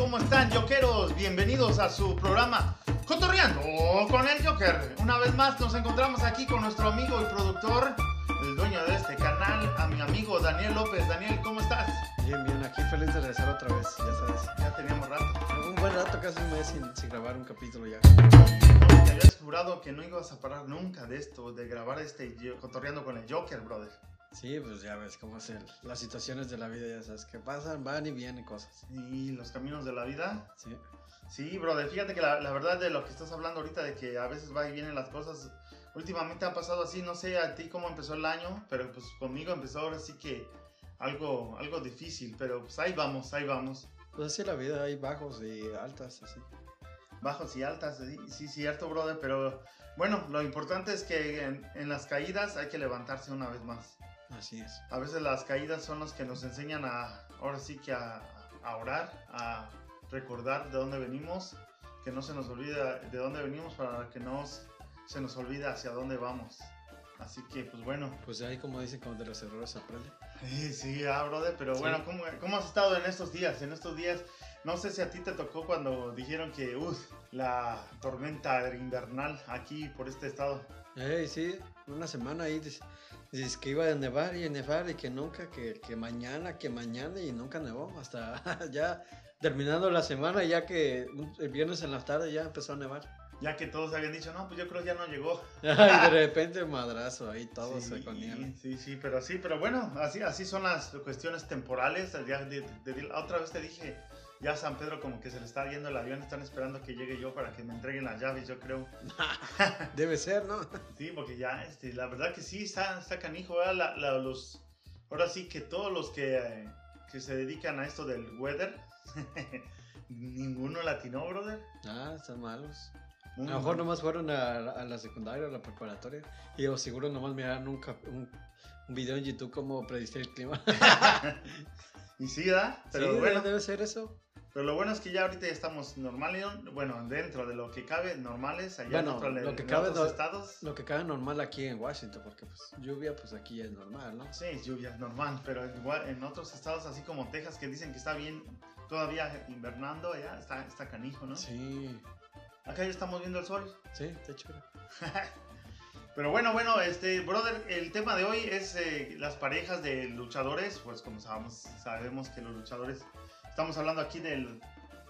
¿Cómo están, Jokeros? Bienvenidos a su programa Cotorreando con el Joker. Una vez más nos encontramos aquí con nuestro amigo y productor, el dueño de este canal, a mi amigo Daniel López. Daniel, ¿cómo estás? Bien, bien, aquí feliz de regresar otra vez, ya sabes. Ya teníamos rato. Un buen rato, casi un mes sin, sin grabar un capítulo ya. Te habías jurado que no ibas a parar nunca de esto, de grabar este Cotorreando con el Joker, brother. Sí, pues ya ves cómo es el- las situaciones de la vida, ya sabes, que pasan, van y vienen cosas. Y los caminos de la vida. Sí, Sí, brother, fíjate que la, la verdad de lo que estás hablando ahorita, de que a veces va y vienen las cosas, últimamente ha pasado así, no sé a ti cómo empezó el año, pero pues conmigo empezó ahora sí que algo, algo difícil, pero pues ahí vamos, ahí vamos, pues así la vida, hay bajos y altas, así. bajos y altas, sí, sí, cierto, brother, pero bueno, lo importante es que en, en las caídas hay que levantarse una vez más. Así es. A veces las caídas son las que nos enseñan a, ahora sí que a, a orar, a recordar de dónde venimos, que no se nos olvide de dónde venimos para que no se nos olvide hacia dónde vamos. Así que, pues bueno. Pues ahí como dicen, como de los errores aprende. Sí, sí, ah, brother, pero Sí. bueno, ¿cómo, ¿cómo has estado en estos días? En estos días, no sé si a ti te tocó cuando dijeron que, uff, la tormenta invernal aquí por este estado. Ey, sí, una semana ahí dices, dices que iba a nevar y a nevar y que nunca, que, que mañana, que mañana y nunca nevó. Hasta ya terminando la semana, ya que el viernes en la tarde ya empezó a nevar. Ya que todos habían dicho, no, pues yo creo ya no llegó. y de repente madrazo ahí todo sí, se nieve. Sí, sí, pero sí, pero bueno, así, así son las cuestiones temporales. Ya de- de- de- otra vez te dije, ya San Pedro como que se le está yendo el avión, están esperando que llegue yo para que me entreguen las llaves, yo creo. Debe ser, ¿no? Sí, porque ya, este, la verdad que sí, está, está canijo. La- la- los, ahora sí que todos los que, eh, que se dedican a esto del weather, ninguno latino, brother. Ah, están malos. Muy A lo mejor nomás fueron a, a la secundaria, a la preparatoria. Y yo seguro nomás miraron un, un, un video en YouTube como predecir el clima. Y sí, ¿verdad? Pero sí, bueno. debe ser eso. Pero lo bueno es que ya ahorita ya estamos normales, bueno, dentro de lo que cabe, normales, allá Bueno, en, lo que en cabe otros estados. Lo que cabe normal aquí en Washington, porque pues lluvia, pues aquí ya es normal, ¿no? Sí, es lluvia, es normal, pero igual en otros estados, así como Texas, que dicen que está bien todavía invernando, ya está, está canijo, ¿no? Sí, Acá ya estamos viendo el sol. sí, está chulo. Pero bueno, bueno, este, brother, el tema de hoy es eh, las parejas de luchadores, pues como sabemos, sabemos que los luchadores, estamos hablando aquí del,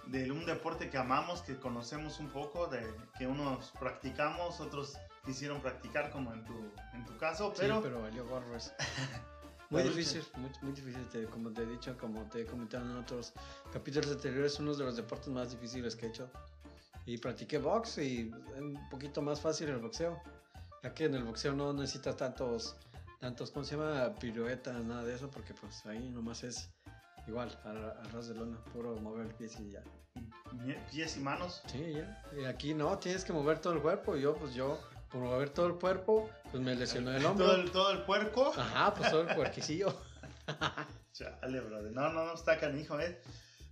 de un deporte que amamos, que conocemos un poco, de que unos practicamos, otros quisieron practicar como en tu, en tu caso, pero, sí, pero valió gorro eso. Muy difícil, muy, muy difícil, te- como te he dicho, como te he comentado en otros capítulos anteriores, uno de los deportes más difíciles que he hecho. Y practiqué box y un poquito más fácil el boxeo, ya que en el boxeo no necesitas tantos, tantos, ¿cómo se llama? Piruetas, nada de eso, porque pues ahí nomás es igual, a, a ras de lona, puro mover el pie y ya. pies y manos. Sí, ya. Y aquí no, tienes que mover todo el cuerpo, yo pues yo, por mover todo el cuerpo, pues me lesioné el hombro. Todo el, todo el puerco. Ajá, pues todo el puerquicillo. Chale, brother. No, no, no está canijo, ¿eh?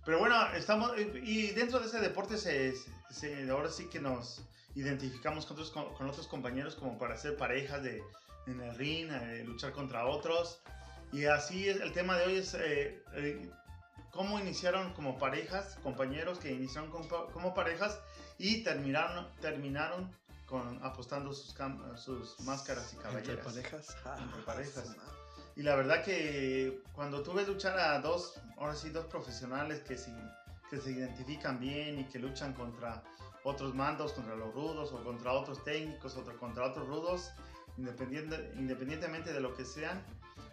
Pero bueno, estamos. Y dentro de ese deporte, se, se- ahora sí que nos identificamos con otros, con, con otros compañeros como para hacer parejas de, en el ring, eh, luchar contra otros. Y así es, el tema de hoy es eh, eh, cómo iniciaron como parejas, compañeros que iniciaron como, pa- como parejas y terminaron, terminaron con, apostando sus, cam- sus máscaras y Entre caballeras. parejas. Ah, Entre parejas. su madre. Y la verdad que cuando tú ves luchar a dos, ahora sí, dos profesionales que se, que se identifican bien y que luchan contra otros mandos, contra los rudos o contra otros técnicos o contra otros rudos, independiente, independientemente de lo que sean,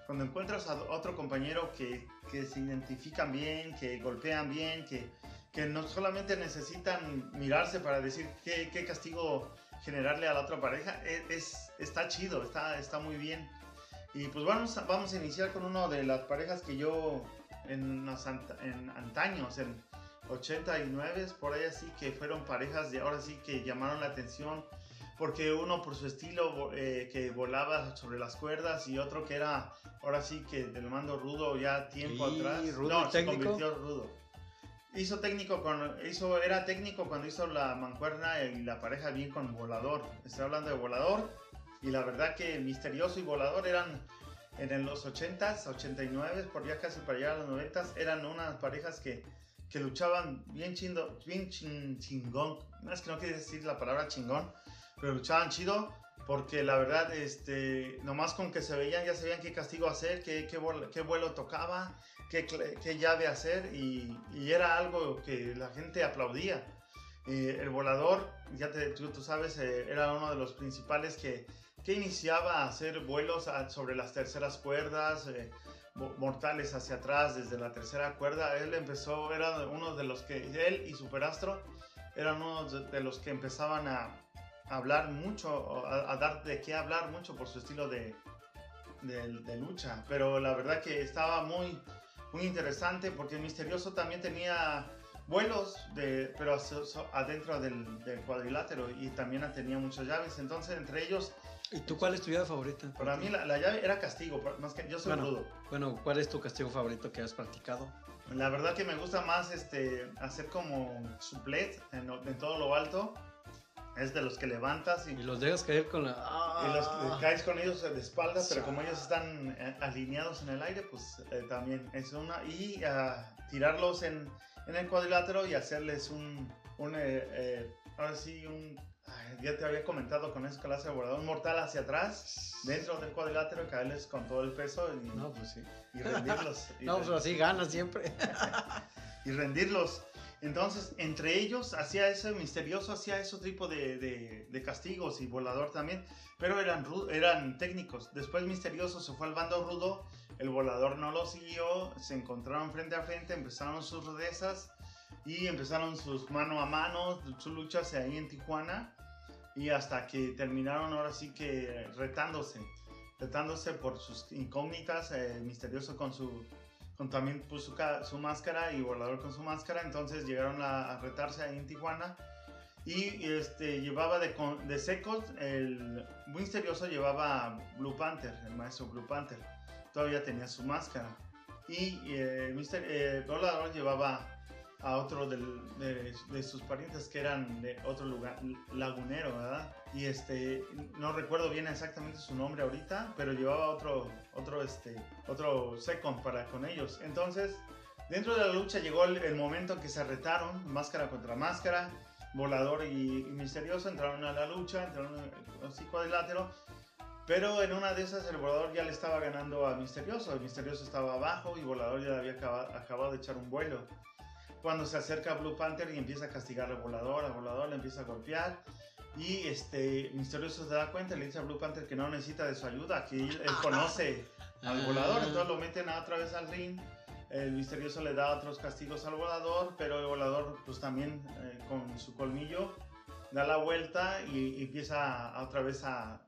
cuando encuentras a otro compañero que, que se identifican bien, que golpean bien, que, que no solamente necesitan mirarse para decir qué, qué castigo generarle a la otra pareja, es, es- está chido, está, está muy bien. Y pues vamos a, vamos a iniciar con una de las parejas que yo en, los ant- en antaños, en 89, por ahí así, que fueron parejas de ahora sí que llamaron la atención, porque uno por su estilo eh, que volaba sobre las cuerdas y otro que era ahora sí que del mando rudo ya tiempo Y atrás. rudo no, se convirtió rudo. Hizo técnico con, hizo, era técnico cuando hizo la mancuerna y la pareja bien con volador. Estoy hablando de volador. Y la verdad que misterioso y volador eran en los 80s, 89, por ya casi para llegar a los 90s, eran unas parejas que, que luchaban bien chindo, bien chingón. No es que no quiere decir la palabra chingón, pero luchaban chido porque la verdad, este, nomás con que se veían, ya sabían qué castigo hacer, qué, qué, vuelo tocaba, qué, qué, llave hacer y, era algo que la gente aplaudía. el volador, ya te, tú, tú, sabes, eh, era uno de los principales que, que iniciaba a hacer vuelos sobre las terceras cuerdas, eh, mortales hacia atrás desde la tercera cuerda. Él empezó, era uno de los que, él y Superastro eran uno de los que empezaban a, hablar mucho, a, dar de qué hablar mucho por su estilo de, de, lucha. Pero la verdad que estaba muy, muy interesante porque Misterioso también tenía vuelos, de, pero adentro del, del, cuadrilátero y también tenía muchas llaves. Entonces, entre ellos ¿Y tú cuál es tu llave favorita? Para mí la, llave era castigo, más que yo soy bueno, rudo. Bueno, ¿cuál es tu castigo favorito que has practicado? La verdad que me gusta más este hacer como suplet en, en todo lo alto. Es de los que levantas y, y los dejas caer con la... Y los ¡Ah! caes con ellos de espalda, pero como ellos están eh, alineados en el aire, pues eh, también es una... Y uh, tirarlos en, en, el cuadrilátero y hacerles un... un eh, ahora sí, un ya te había comentado con eso que hace volador mortal hacia atrás, dentro del cuadrilátero, y caerles con todo el peso y, no, pues sí. y rendirlos. no, pues así ganas siempre. y rendirlos. Entonces, entre ellos, hacía ese misterioso, hacía ese tipo de, de, castigos y volador también, pero eran, eran técnicos. Después, misterioso se fue al bando rudo, el volador no lo siguió, se encontraron frente a frente, empezaron sus rudezas y empezaron sus mano a mano, sus luchas ahí en Tijuana y hasta que terminaron ahora sí que retándose, retándose por sus incógnitas, eh, misterioso con su con también puso su, máscara y volador con su máscara, entonces llegaron a, retarse ahí en Tijuana. Y este llevaba de, secos el misterioso llevaba Blue Panther, el maestro Blue Panther, todavía tenía su máscara. Y eh, Mister, eh, llevaba a otro de, de, sus parientes que eran de otro lugar, lagunero, ¿verdad? Y este, no recuerdo bien exactamente su nombre ahorita, pero llevaba otro, otro, este, otro second para con ellos. Entonces, dentro de la lucha llegó el, momento en que se retaron, máscara contra máscara, volador y, misterioso, entraron a la lucha, entraron así cuadrilátero. Pero en una de esas el volador ya le estaba ganando a Misterioso. El Misterioso estaba abajo y Volador ya había acabado, acabado de echar un vuelo cuando se acerca a Blue Panther y empieza a castigar al volador, al volador le empieza a golpear. Y este Misterioso se da cuenta, le dice a Blue Panther que no necesita de su ayuda, que él, conoce al volador, entonces lo meten otra vez al ring. El misterioso le da otros castigos al volador, pero el volador, pues también eh, con su colmillo, da la vuelta y, empieza a, otra vez a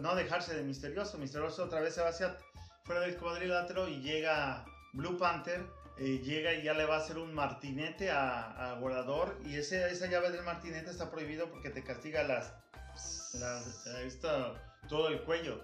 no dejarse de misterioso. Misterioso otra vez se va hacia fuera del cuadrilátero y llega Blue Panther eh, llega y ya le va a hacer un martinete a, a volador y ese, esa llave del martinete está prohibido porque te castiga las, todo el cuello.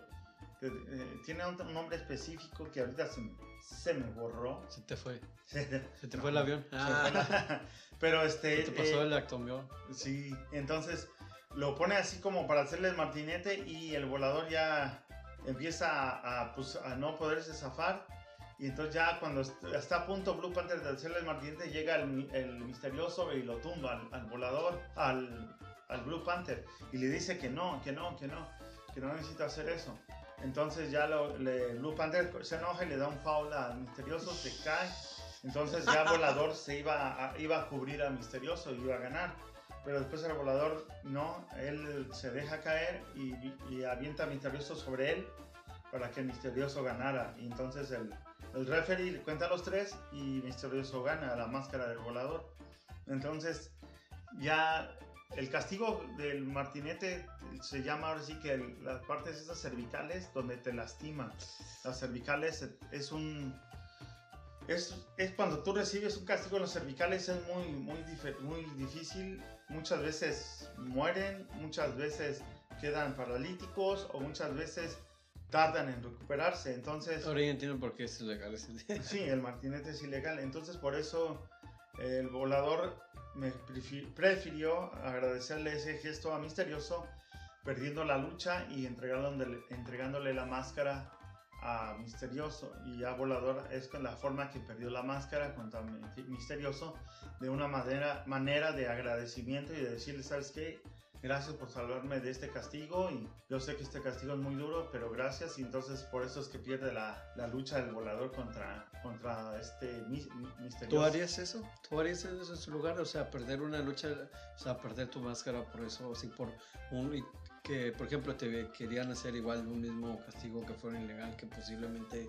Eh, tiene un, nombre específico que ahorita se, se, me borró. Se te fue. se te fue el avión. Pero este... te pasó eh, el actomión. Sí, entonces lo pone así como para hacerle el martinete y el volador ya empieza a, pues, a no poderse zafar y entonces ya cuando está a punto Blue Panther de hacerle el martinete, llega el, el misterioso y lo tumba al, volador, al, al, Blue Panther. Y le dice que no, que no, que no, que no necesita hacer eso. Entonces ya Blue Panther se enoja y le da un foul al misterioso, se cae. Entonces ya volador se iba a, iba a cubrir al misterioso y iba a ganar. Pero después el volador no, él se deja caer y, avienta misterioso sobre él para que el misterioso ganara. Y entonces el, el referee cuenta los tres y Misterioso gana la máscara del volador. Entonces, ya el castigo del martinete se llama ahora sí que las partes esas cervicales donde te lastiman. Las cervicales es un. Es, es, cuando tú recibes un castigo en los cervicales es muy, muy, muy difícil. Muchas veces mueren, muchas veces quedan paralíticos o muchas veces tardan en recuperarse. Entonces. Ahora ya entiendo por qué es ilegal Sí, el martinete es ilegal. Entonces, por eso el volador me prefirió agradecerle ese gesto a Misterioso, perdiendo la lucha y entregándole, entregándole la máscara a Misterioso y a Volador es con la forma que perdió la máscara contra Misterioso de una manera, manera de agradecimiento y de decirle, ¿sabes qué? Gracias por salvarme de este castigo y yo sé que este castigo es muy duro, pero gracias y entonces por eso es que pierde la, la lucha del volador contra, contra este misterioso. ¿Tú harías eso? ¿Tú harías eso en su lugar? O sea, perder una lucha, o sea, perder tu máscara por eso, así por un... que, por ejemplo, te querían hacer igual un mismo castigo que fuera ilegal, que posiblemente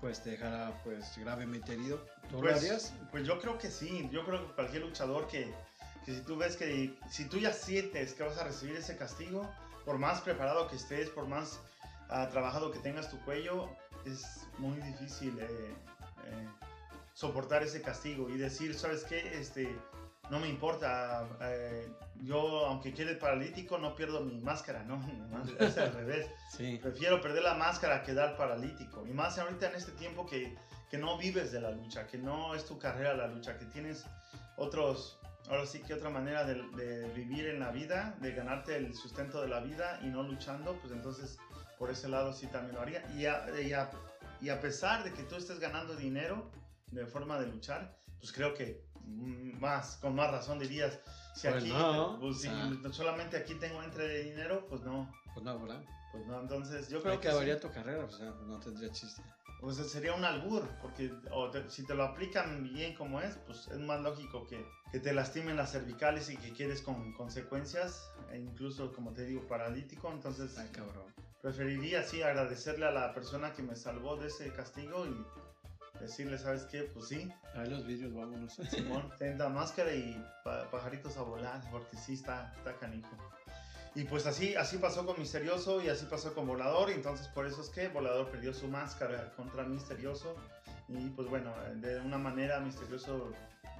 pues te dejara pues gravemente herido. ¿Tú pues, lo harías? Pues yo creo que sí, yo creo que cualquier luchador que que si tú ves que, si tú ya sientes que vas a recibir ese castigo, por más preparado que estés, por más uh, trabajado que tengas tu cuello, es muy difícil eh, eh, soportar ese castigo y decir, ¿sabes qué? Este, no me importa, eh, yo aunque quede paralítico no pierdo mi máscara, ¿no? Es al revés. Sí. Prefiero perder la máscara que dar paralítico. Y más ahorita en este tiempo que, que no vives de la lucha, que no es tu carrera la lucha, que tienes otros ahora sí que otra manera de, vivir en la vida, de ganarte el sustento de la vida y no luchando, pues entonces por ese lado sí también lo haría. Y a, y a, pesar de que tú estés ganando dinero de forma de luchar, pues creo que más, con más razón dirías, si pues aquí, pues si solamente aquí tengo entre de dinero, pues no. Pues no, ¿verdad? Pues no, entonces yo creo que... acabaría tu carrera, o sea, no tendría chiste. Pues sería un albur, porque si te lo aplican bien como es, pues es más lógico que, que te lastimen las cervicales y que quedes con consecuencias, e incluso, como te digo, paralítico. Entonces, Ay, cabrón. preferiría, sí, agradecerle a la persona que me salvó de ese castigo y decirle, ¿sabes qué? Pues sí. Ahí los vídeos, vámonos. Simón, ten la máscara y pajaritos a volar, porque sí está, está canijo. Y pues así, así pasó con Misterioso y así pasó con Volador. Y entonces por eso es que Volador perdió su máscara contra Misterioso. Y pues bueno, de una manera Misterioso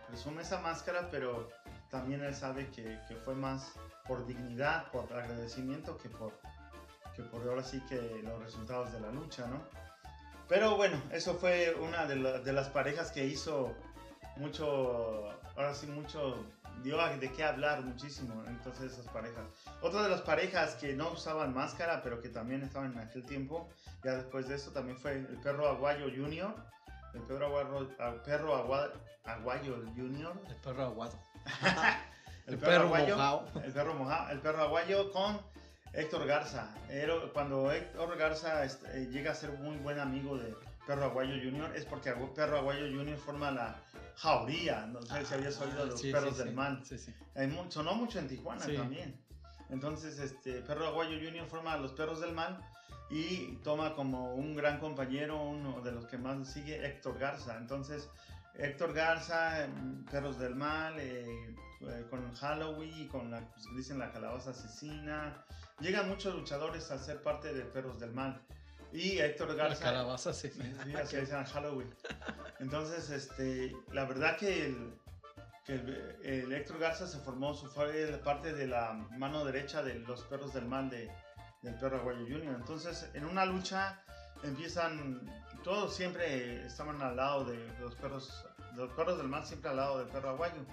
presume esa máscara, pero también él sabe que, que fue más por dignidad, por agradecimiento, que por, que por ahora sí que los resultados de la lucha, ¿no? Pero bueno, eso fue una de, de las parejas que hizo mucho, ahora sí, mucho dio de qué hablar muchísimo, entonces esas parejas. Otra de las parejas que no usaban máscara, pero que también estaban en aquel tiempo, ya después de eso también fue el perro aguayo junior, el perro aguayo, perro aguayo junior. El perro aguado. el, perro, aguayo, El perro mojado, el perro aguayo con Héctor Garza. Cuando Héctor Garza este, llega a ser muy buen amigo de Perro Aguayo Junior es porque Perro Aguayo Junior forma la jauría. No sé si habías oído de los perros del mal. sonó mucho en Tijuana también. Entonces, este, Perro Aguayo Junior forma a los perros del mal y toma como un gran compañero, uno de los que más sigue, Héctor Garza. Entonces, Héctor Garza, Perros del Mal, eh, eh, con Halloween, con la, pues, dicen la calabaza asesina. Llegan muchos luchadores a ser parte de Perros del Mal. Y Héctor Garza. La calabaza Sí, así dicen Halloween. Entonces, este, la verdad que el, que el, Héctor Garza se formó, su, fue parte de la mano derecha de los perros del mal de, del perro Aguayo Junior. Entonces, en una lucha empiezan, todos siempre estaban al lado de los perros, los perros del mal siempre al lado del perro aguayo.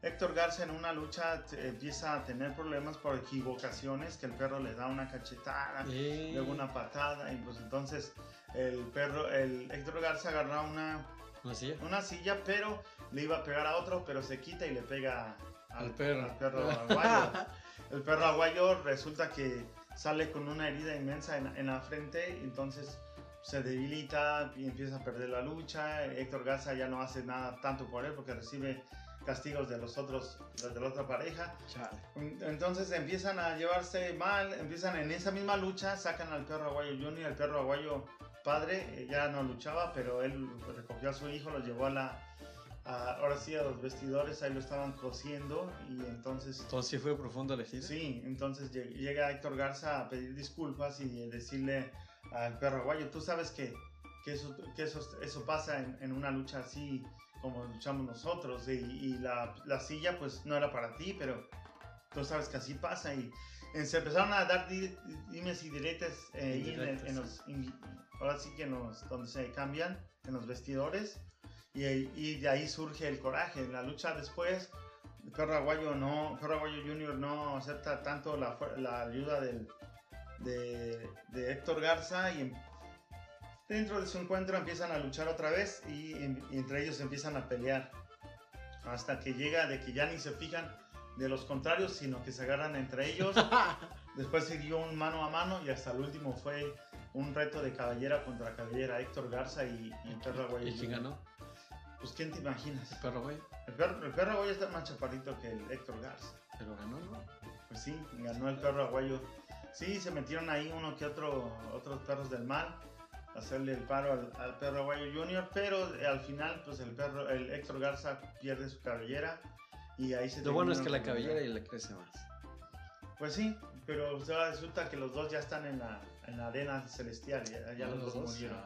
Héctor Garza en una lucha empieza a tener problemas por equivocaciones, que el perro le da una cachetada, luego una patada, y pues entonces el perro, el Héctor Garza agarra una, ¿Una silla? una silla, pero le iba a pegar a otro, pero se quita y le pega al, perro. perro aguayo. el perro aguayo resulta que sale con una herida inmensa en, en la frente, entonces se debilita y empieza a perder la lucha. Héctor Garza ya no hace nada tanto por él porque recibe castigos de los otros, de la otra pareja. Entonces empiezan a llevarse mal, empiezan en esa misma lucha, sacan al perro aguayo Junior, el perro aguayo padre eh, ya no luchaba, pero él recogió a su hijo, lo llevó a la, ahora sí a los vestidores, ahí lo estaban cosiendo y entonces... Entonces sí fue profundo elegir. Sí, entonces llega Héctor Garza a pedir disculpas y decirle al perro aguayo, tú sabes que, que, eso, que eso, eso pasa en, en una lucha así como luchamos nosotros y, la, la, silla pues no era para ti, pero tú sabes que así pasa y, se empezaron a dar dimes y diretes, eh, en, los, ahora sí que nos, donde se cambian, en los vestidores y, y, de ahí surge el coraje. En la lucha después, el perro aguayo, no, perro aguayo junior no acepta tanto la, la ayuda del, de, de Héctor Garza y Dentro de su encuentro empiezan a luchar otra vez y, y entre ellos empiezan a pelear. Hasta que llega de que ya ni se fijan de los contrarios, sino que se agarran entre ellos. Después siguió un mano a mano y hasta el último fue un reto de caballera contra caballera, Héctor Garza y, y el perro Aguayo. ¿Y quién ganó? Pues ¿quién te imaginas? El perro güey. El perro, el perro Aguayo está más chaparrito que el Héctor Garza. Pero ganó, ¿no? Pues sí, ganó el perro Aguayo. Sí, se metieron ahí uno que otro, otros perros del mal hacerle el paro al, al perro Aguayo Junior, pero al final, pues el perro, el Héctor Garza pierde su cabellera y ahí se Lo bueno es que la cabellera y le crece más. Pues sí, pero o sea, resulta que los dos ya están en la, en la arena celestial, ya, ya los, dos murieron.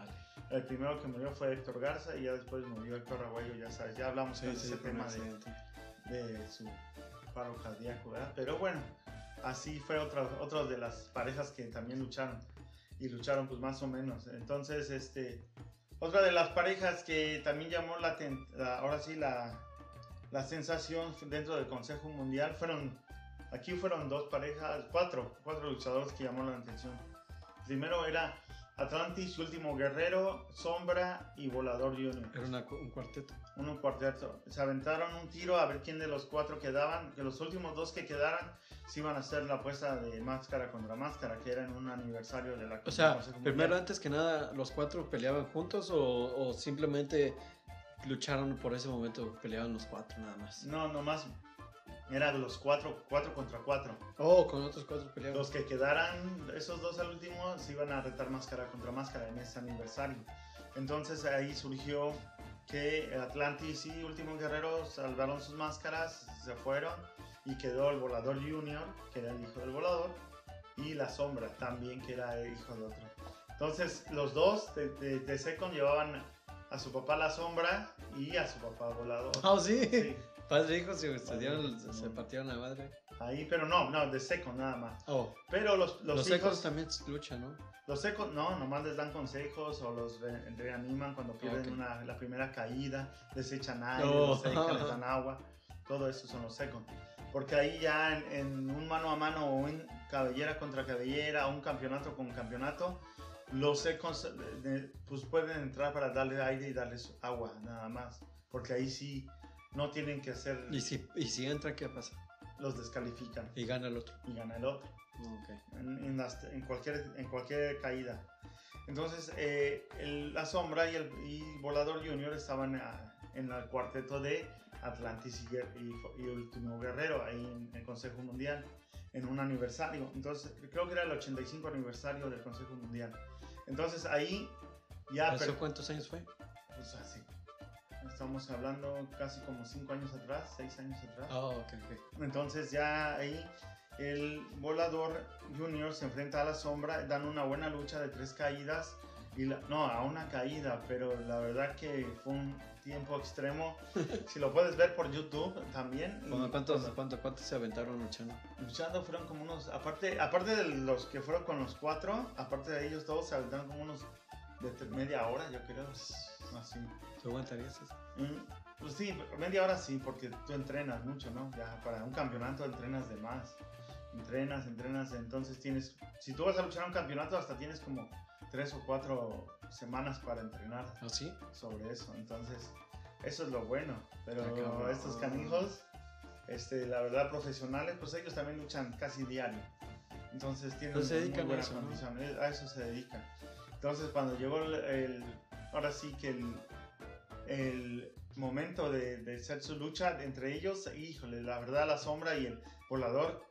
El primero que murió fue Héctor Garza y ya después murió el perro Aguayo, ya sabes, ya hablamos Sí, de sí, ese tema de su paro cardíaco, ¿verdad? Pero bueno, así fue otra, otra de las parejas que también lucharon y lucharon pues más o menos. Entonces, este, otra de las parejas que también llamó la, la- ahora sí la, la sensación dentro del Consejo Mundial fueron, aquí fueron dos parejas, cuatro, cuatro luchadores que llamaron la atención. Primero era Atlantis, último guerrero, Sombra y Volador Junior Era una un cuarteto. un cuarteto. Se aventaron un tiro a ver quién de los cuatro quedaban. Que los últimos dos que quedaran se iban a hacer la apuesta de máscara contra máscara, que era en un aniversario de la O sea, primero antes que nada, ¿los cuatro peleaban juntos o, o simplemente lucharon por ese momento, peleaban los cuatro nada más? No, nomás era de los cuatro, cuatro contra cuatro. Oh, con otros cuatro peleaban. Los que quedaran, esos dos al último, se iban a retar máscara contra máscara en ese aniversario. Entonces ahí surgió que Atlantis y Último Guerrero salvaron sus máscaras, se fueron y quedó el Volador Junior, que era el hijo del Volador, y la Sombra también, que era el hijo de otro. Entonces los dos de, de, de Second llevaban a su papá la Sombra y a su papá Volador. Oh, sí. Sí, Padre e hijo se, se, partieron la madre. ahí, pero no, no, de Second nada más. Oh, Pero los, los, los, hijos... también luchan, ¿no? Los secos, no, nomás les dan consejos o los re- reaniman cuando pierden Ok. una, la primera caída, les echan aire, Oh. los les dan agua, todo eso son los secos. Porque ahí ya en, en un mano a mano o en cabellera contra cabellera, o un campeonato con campeonato, los de- pues pueden entrar para darle aire y darles agua, nada más. Porque ahí sí no tienen que hacer, Y si, y si entra, ¿qué pasa? los descalifican Y gana el otro. y gana el otro. Ok. en, en las- en cualquier, en cualquier caída. Entonces, eh, el- la sombra y el y Volador Junior estaban ah, en el cuarteto de Atlantis y, y, y Último Guerrero, ahí en el Consejo Mundial, en un aniversario. Entonces, creo que era el 85 aniversario del Consejo Mundial. Entonces, ahí ya... ¿Eso cuántos años fue? pues así. Estamos hablando casi como 5 años atrás, 6 años atrás. Oh, ok, ok. Entonces ya ahí el volador junior se enfrenta a la sombra, dan una buena lucha de tres caídas, y la- no, a una caída, pero la verdad que fue un tiempo extremo. si lo puedes ver por YouTube también. Bueno, ¿Cuántos, cuánto, ¿Cuántos se aventaron luchando? luchando fueron como unos, aparte, aparte de los que fueron con los cuatro, aparte de ellos todos se aventaron como unos de te- media hora, yo creo, así. ¿Tú aguantarías eso? Mm, Pues sí, media hora sí, porque tú entrenas mucho, ¿no? Ya para un campeonato entrenas de más. Entrenas, entrenas, entonces tienes, si tú vas a luchar un campeonato, hasta tienes como tres o cuatro semanas para entrenar ¿Ah, sí? sobre eso. Entonces, eso es lo bueno. Pero Ah, estos canijos, este, la verdad, profesionales, pues ellos también luchan casi diario. Entonces tienen Pues se muy a buena eso, condición. eh, A eso se dedican. Entonces, cuando llegó el, el- ahora sí que el, el momento de, de hacer su lucha entre ellos, híjole, la verdad, la sombra y el volador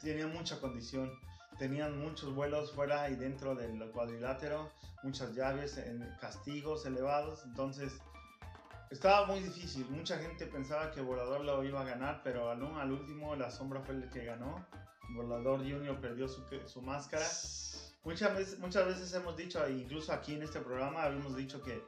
tenían mucha condición. Tenían muchos vuelos fuera y dentro del cuadrilátero, muchas llaves, en castigos elevados. Entonces, estaba muy difícil. Mucha gente pensaba que Volador lo iba a ganar, pero al, al último la sombra fue el que ganó. Volador Junior perdió su, su máscara. Muchas veces, muchas veces hemos dicho, incluso aquí en este programa habíamos dicho que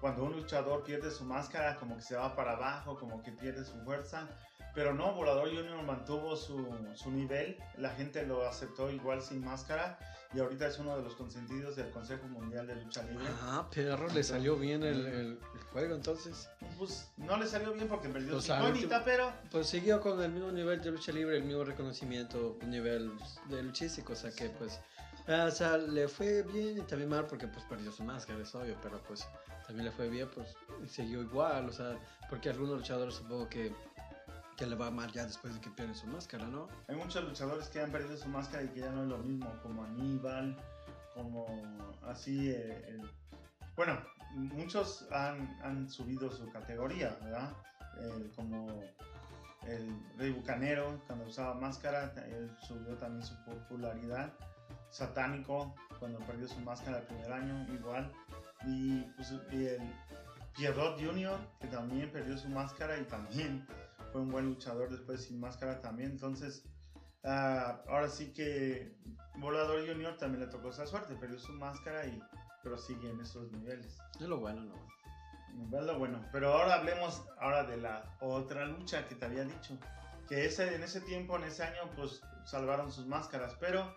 cuando un luchador pierde su máscara, como que se va para abajo, como que pierde su fuerza. Pero no, Volador Junior mantuvo su, su nivel, la gente lo aceptó igual sin máscara y ahorita es uno de los consentidos del Consejo Mundial de Lucha Libre. Ah, perro, le salió bien el, el- el juego entonces. Pues no le salió bien porque perdió incógnita, último- pero Pues siguió con el mismo nivel de lucha libre, el mismo reconocimiento, nivel de luchístico, o sea que pues Ah, o sea, le fue bien y también mal porque pues perdió su máscara, es obvio, pero pues también le fue bien, pues y siguió igual, o sea, porque algunos luchadores supongo que, que le va mal ya después de que pierden su máscara, ¿no? Hay muchos luchadores que han perdido su máscara y que ya no es lo mismo, como Aníbal, como así, eh, bueno, muchos han, han subido su categoría, ¿verdad? Como el Rey Bucanero, cuando usaba máscara, subió también su popularidad. Satánico, cuando perdió su máscara el primer año, igual. Y, pues, el Pierrot Jr., que también perdió su máscara y también fue un buen luchador después sin máscara también. Entonces, ah, ahora sí que Volador Jr. también le tocó esa suerte, perdió su máscara y pero sigue en esos niveles. Es lo bueno, ¿no? Es lo bueno. Pero ahora hablemos ahora de la otra lucha que te había dicho. Que ese, en ese tiempo, en ese año, pues salvaron sus máscaras. Pero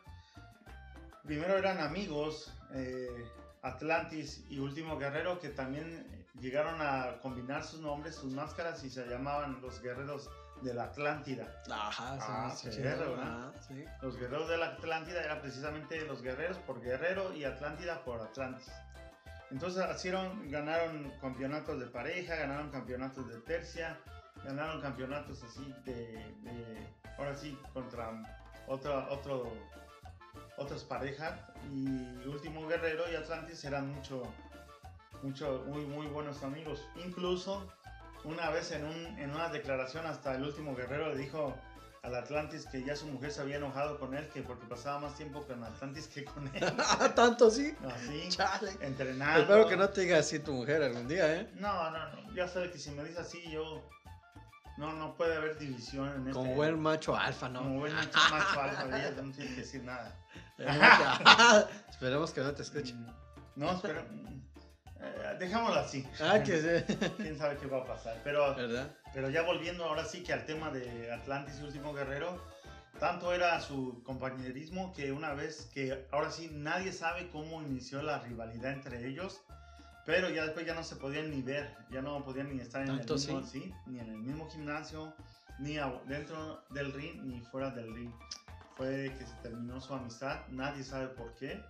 primero eran amigos, eh, Atlantis y Último Guerrero, que también llegaron a combinar sus nombres, sus máscaras, y se llamaban los guerreros de la Atlántida. Ajá, Ah, sí, ¿verdad? ajá, sí. Los guerreros de la Atlántida eran precisamente los guerreros por guerrero y Atlántida por Atlantis. Entonces hicieron, ganaron campeonatos de pareja, ganaron campeonatos de tercia, ganaron campeonatos así de, de- ahora sí, contra otra, otro, otras parejas. Y Último Guerrero y Atlantis eran mucho, mucho, muy, muy buenos amigos. Incluso una vez en, un, en una declaración hasta el Último Guerrero le dijo al Atlantis que ya su mujer se había enojado con él, que porque pasaba más tiempo con Atlantis que con él. Tanto sí. Así, Chale. entrenando. Espero que no te diga así tu mujer algún día, ¿eh? No, no, no. Ya sabe que si me dice así, yo. No, no puede haber división en este. Como buen macho alfa, ¿no? Como buen macho, macho alfa, ella no tiene que decir nada. Esperemos que no te escuche. Mm, No, espero. Eh, dejámoslo así. Ah, que. Quién sabe qué va a pasar. Pero, ¿Verdad? pero ya volviendo ahora sí que al tema de Atlantis y Último Guerrero. Tanto era su compañerismo que una vez que ahora sí nadie sabe cómo inició la rivalidad entre ellos. Pero ya después ya no se podían ni ver, ya no podían ni estar en el ¿Tanto mismo, sí? sí, ni en el mismo gimnasio, ni dentro del ring, ni fuera del ring. Fue que se terminó su amistad, nadie sabe por qué.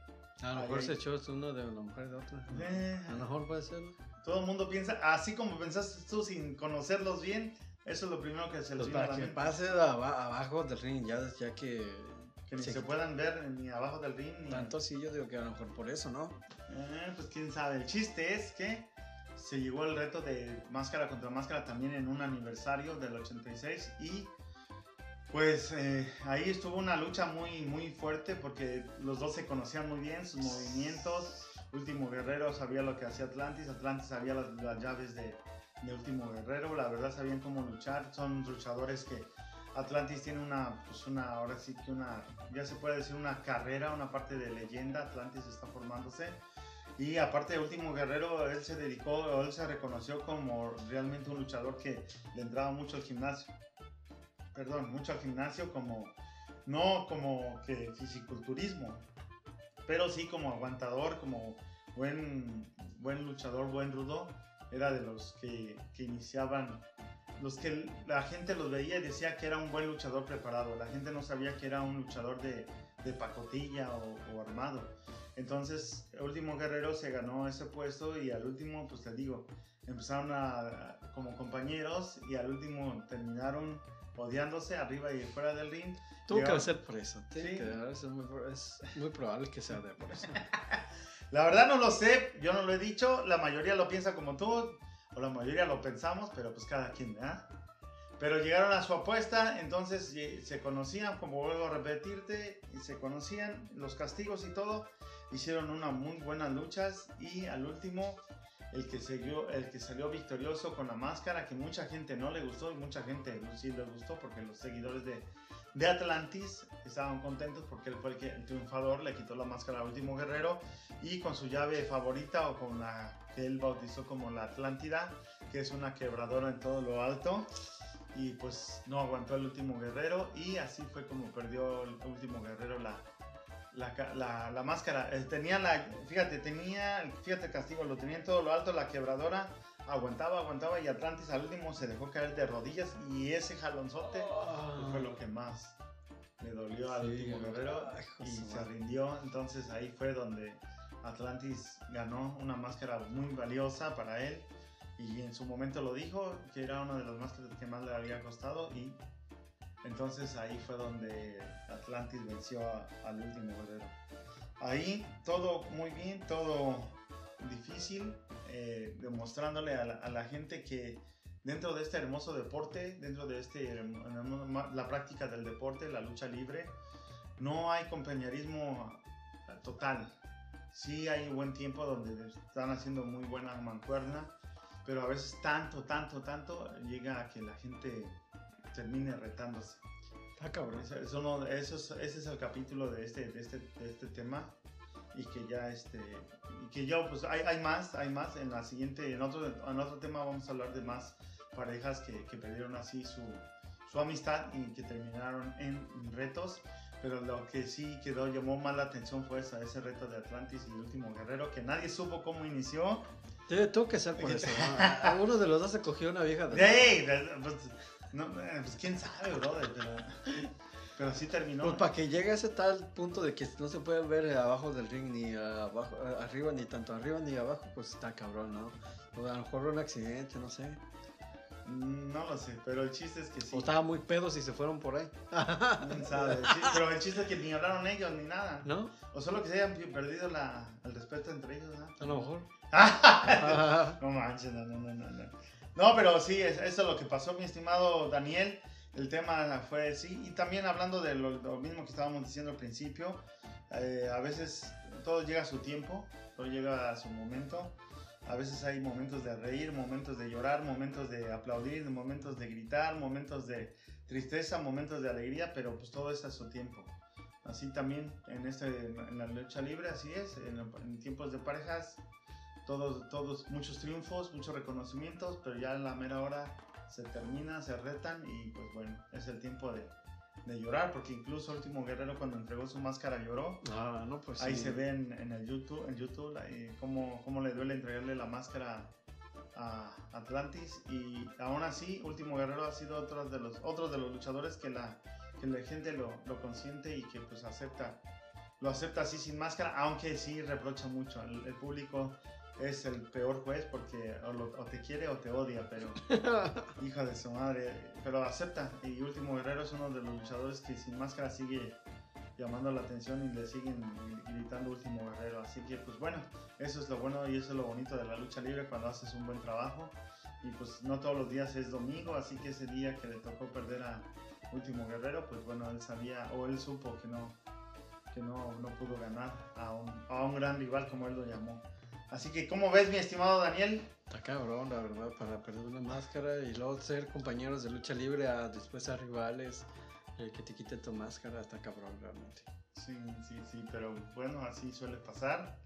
A lo mejor ahí. se echó uno de una mujer de otra. Eh, A lo mejor puede ser. todo el mundo piensa, así como pensaste tú sin conocerlos bien, eso es lo primero que se les Pues a para la que mente. pase aba- abajo del ring, ya, ya que. Que ni se se, puedan ver ni abajo del ring, ni... Tanto sí, yo digo que a lo mejor por eso, ¿no? Eh, pues quién sabe. El chiste es que se llegó el reto de máscara contra máscara también en un aniversario del 86 y pues eh, ahí estuvo una lucha muy muy fuerte porque los dos se conocían muy bien, sus movimientos. Último Guerrero sabía lo que hacía Atlantis, Atlantis sabía las, las llaves de, Último Guerrero, la verdad sabían cómo luchar, son luchadores que Atlantis tiene una, pues una, ahora sí que una, ya se puede decir una carrera, una parte de leyenda, Atlantis está formándose. Y aparte de Último Guerrero, él se dedicó, él se reconoció como realmente un luchador que le entraba mucho al gimnasio. Perdón, mucho al gimnasio como, no como que fisiculturismo, pero sí como aguantador, como buen, buen luchador, buen rudo. Era de los que, que iniciaban, los que la gente los veía y decía que era un buen luchador preparado. La gente no sabía que era un luchador de, de pacotilla o, o armado. Entonces, el último guerrero se ganó ese puesto y al último, pues te digo, empezaron a, como compañeros y al último terminaron odiándose arriba y fuera del ring. Tuvo que Llegaron- ser por eso. Sí. que es, muy, es muy probable que sea de por eso. La verdad no lo sé, yo no lo he dicho, la mayoría lo piensa como tú, o la mayoría lo pensamos, pero pues cada quien, ¿verdad? Pero llegaron a su apuesta, entonces ye- se conocían, como vuelvo a repetirte, se conocían los castigos y todo, hicieron unas muy buenas luchas y al último el que, siguió, el que salió victorioso con la máscara, que mucha gente no le gustó y mucha gente sí le gustó porque los seguidores de, de Atlantis estaban contentos porque él fue el, el triunfador, le quitó la máscara al último guerrero y con su llave favorita o con la que él bautizó como la Atlántida, que es una quebradora en todo lo alto. Y pues no aguantó el último guerrero y así fue como perdió el último guerrero la, la, la- la máscara. Eh, tenía la, fíjate, tenía, fíjate el castigo, lo tenía en todo lo alto, la quebradora aguantaba, aguantaba y Atlantis al último se dejó caer de rodillas y ese jalonzote pues, fue lo que más, le dolió al Sí, último guerrero y se rindió. Entonces ahí fue donde Atlantis ganó una máscara muy valiosa para él. Y en su momento lo dijo, que era una de las máscaras que más le había costado. Y entonces ahí fue donde Atlantis venció al último guerrero. Ahí todo muy bien, todo difícil, eh, demostrándole a la, gente que dentro de este hermoso deporte, dentro de este, la práctica del deporte, la lucha libre, no hay compañerismo total. Sí hay buen tiempo donde están haciendo muy buena mancuerna, pero a veces tanto, tanto, tanto llega a que la gente termine retándose. Ah, cabrón. Eso, eso no- eso es- ese es el capítulo de este, de este, de este tema y que ya este y que yo pues hay, hay más hay más en la siguiente en otro en otro tema vamos a hablar de más parejas que, que perdieron así su, su amistad y que terminaron en retos pero lo que sí quedó llamó más la atención fue esa, ese reto de Atlantis y el último guerrero que nadie supo cómo inició tuvo que ser por eso. ¿no? A uno de los dos se cogió una vieja de. ¡Ey! pues, no, eh, pues quién sabe brother pero, pero así terminó Pues para que llegue a ese tal punto de que no se puede ver abajo del ring ni abajo, a- arriba ni tanto arriba ni abajo, pues está cabrón, ¿no? O a lo mejor un accidente, no sé. no lo sé pero el chiste es que sí O estaba muy pedos y se fueron por ahí. ¿Quién sabe? Sí, pero el chiste es que ni hablaron ellos ni nada. ¿No? O solo que se hayan perdido la, el respeto entre ellos, ¿no? A lo mejor. no manches, no, no, no, no. No, pero sí, es- eso es lo que pasó, mi estimado Daniel. El tema fue, sí, y también hablando de lo, mismo que estábamos diciendo al principio, eh, a veces todo llega a su tiempo, todo llega a su momento. A veces hay momentos de reír, momentos de llorar, momentos de aplaudir, momentos de gritar, momentos de tristeza, momentos de alegría, pero pues todo es a su tiempo. Así también en, este, en la lucha libre, así es, en tiempos de parejas, todos, todos, muchos triunfos, muchos reconocimientos, pero ya en la mera hora se termina, se retan y pues bueno, es el tiempo de, de llorar, porque incluso Último Guerrero cuando entregó su máscara lloró. Ah, no, pues Ahí sí. se ve en, en el YouTube, en YouTube ahí cómo, cómo le duele entregarle la máscara a Atlantis y aún así Último Guerrero ha sido otro de los otros de los luchadores que la, que la gente lo, lo consiente y que pues acepta lo acepta así sin máscara aunque sí reprocha mucho el, el público es el peor juez porque o, lo- o te quiere o te odia pero hija de su madre pero acepta y Último Guerrero es uno de los luchadores que sin máscara sigue llamando la atención y le siguen gritando último guerrero. Así que pues bueno, eso es lo bueno y eso es lo bonito de la lucha libre cuando haces un buen trabajo. Y pues no todos los días es domingo, así que ese día que le tocó perder a último guerrero, pues bueno, él sabía o él supo que no, que no, no pudo ganar a un, a un gran rival como él lo llamó. Así que, ¿cómo ves mi estimado Daniel? Está cabrón, la verdad, para perder una máscara y luego ser compañeros de lucha libre a después a rivales, eh, que te quite tu máscara, está cabrón realmente. Sí, sí, sí, pero bueno, así suele pasar.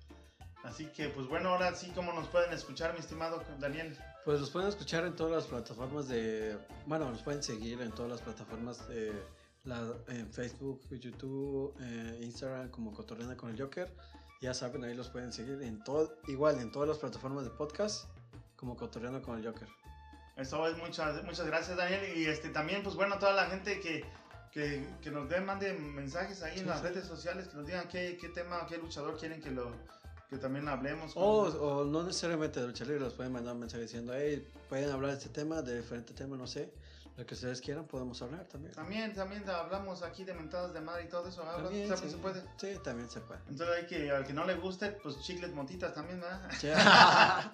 Así que, pues bueno, ahora sí, ¿cómo nos pueden escuchar, mi estimado Daniel? Pues los pueden escuchar en todas las plataformas de. Bueno, los pueden seguir en todas las plataformas de. La, en Facebook, YouTube, eh, Instagram, como Cotorreana con el Joker. Ya saben, ahí los pueden seguir en todo, igual en todas las plataformas de podcast, como Cotorreana con el Joker. Eso es, muchas, muchas gracias, Daniel. Y este también, pues bueno, toda la gente que, que, que nos den, manden mensajes ahí en las sí. redes sociales, que nos digan qué, qué tema, qué luchador quieren que lo que también hablemos. O no necesariamente de lucha libre, los pueden mandar un mensaje diciendo, hey, pueden hablar de este tema, de diferente tema, no sé. Lo que ustedes quieran, podemos hablar también. También, también hablamos aquí de mentadas de madre y todo eso. También, ¿También sí. se puede? Sí, también se puede. Entonces hay que, al que no le guste, pues chicles montitas también, ¿verdad?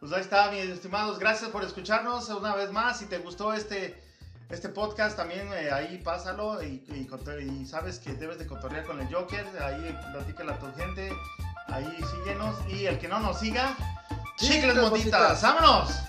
Pues ahí está, mis estimados. Gracias por escucharnos una vez más. Si te gustó este, este podcast, también eh, ahí pásalo y, y, y sabes que debes de cotorrear con el Joker. Ahí platícale a tu gente. Ahí síguenos. Y el que no nos siga, chicles Chicles montitas. montitas. ¡Vámonos!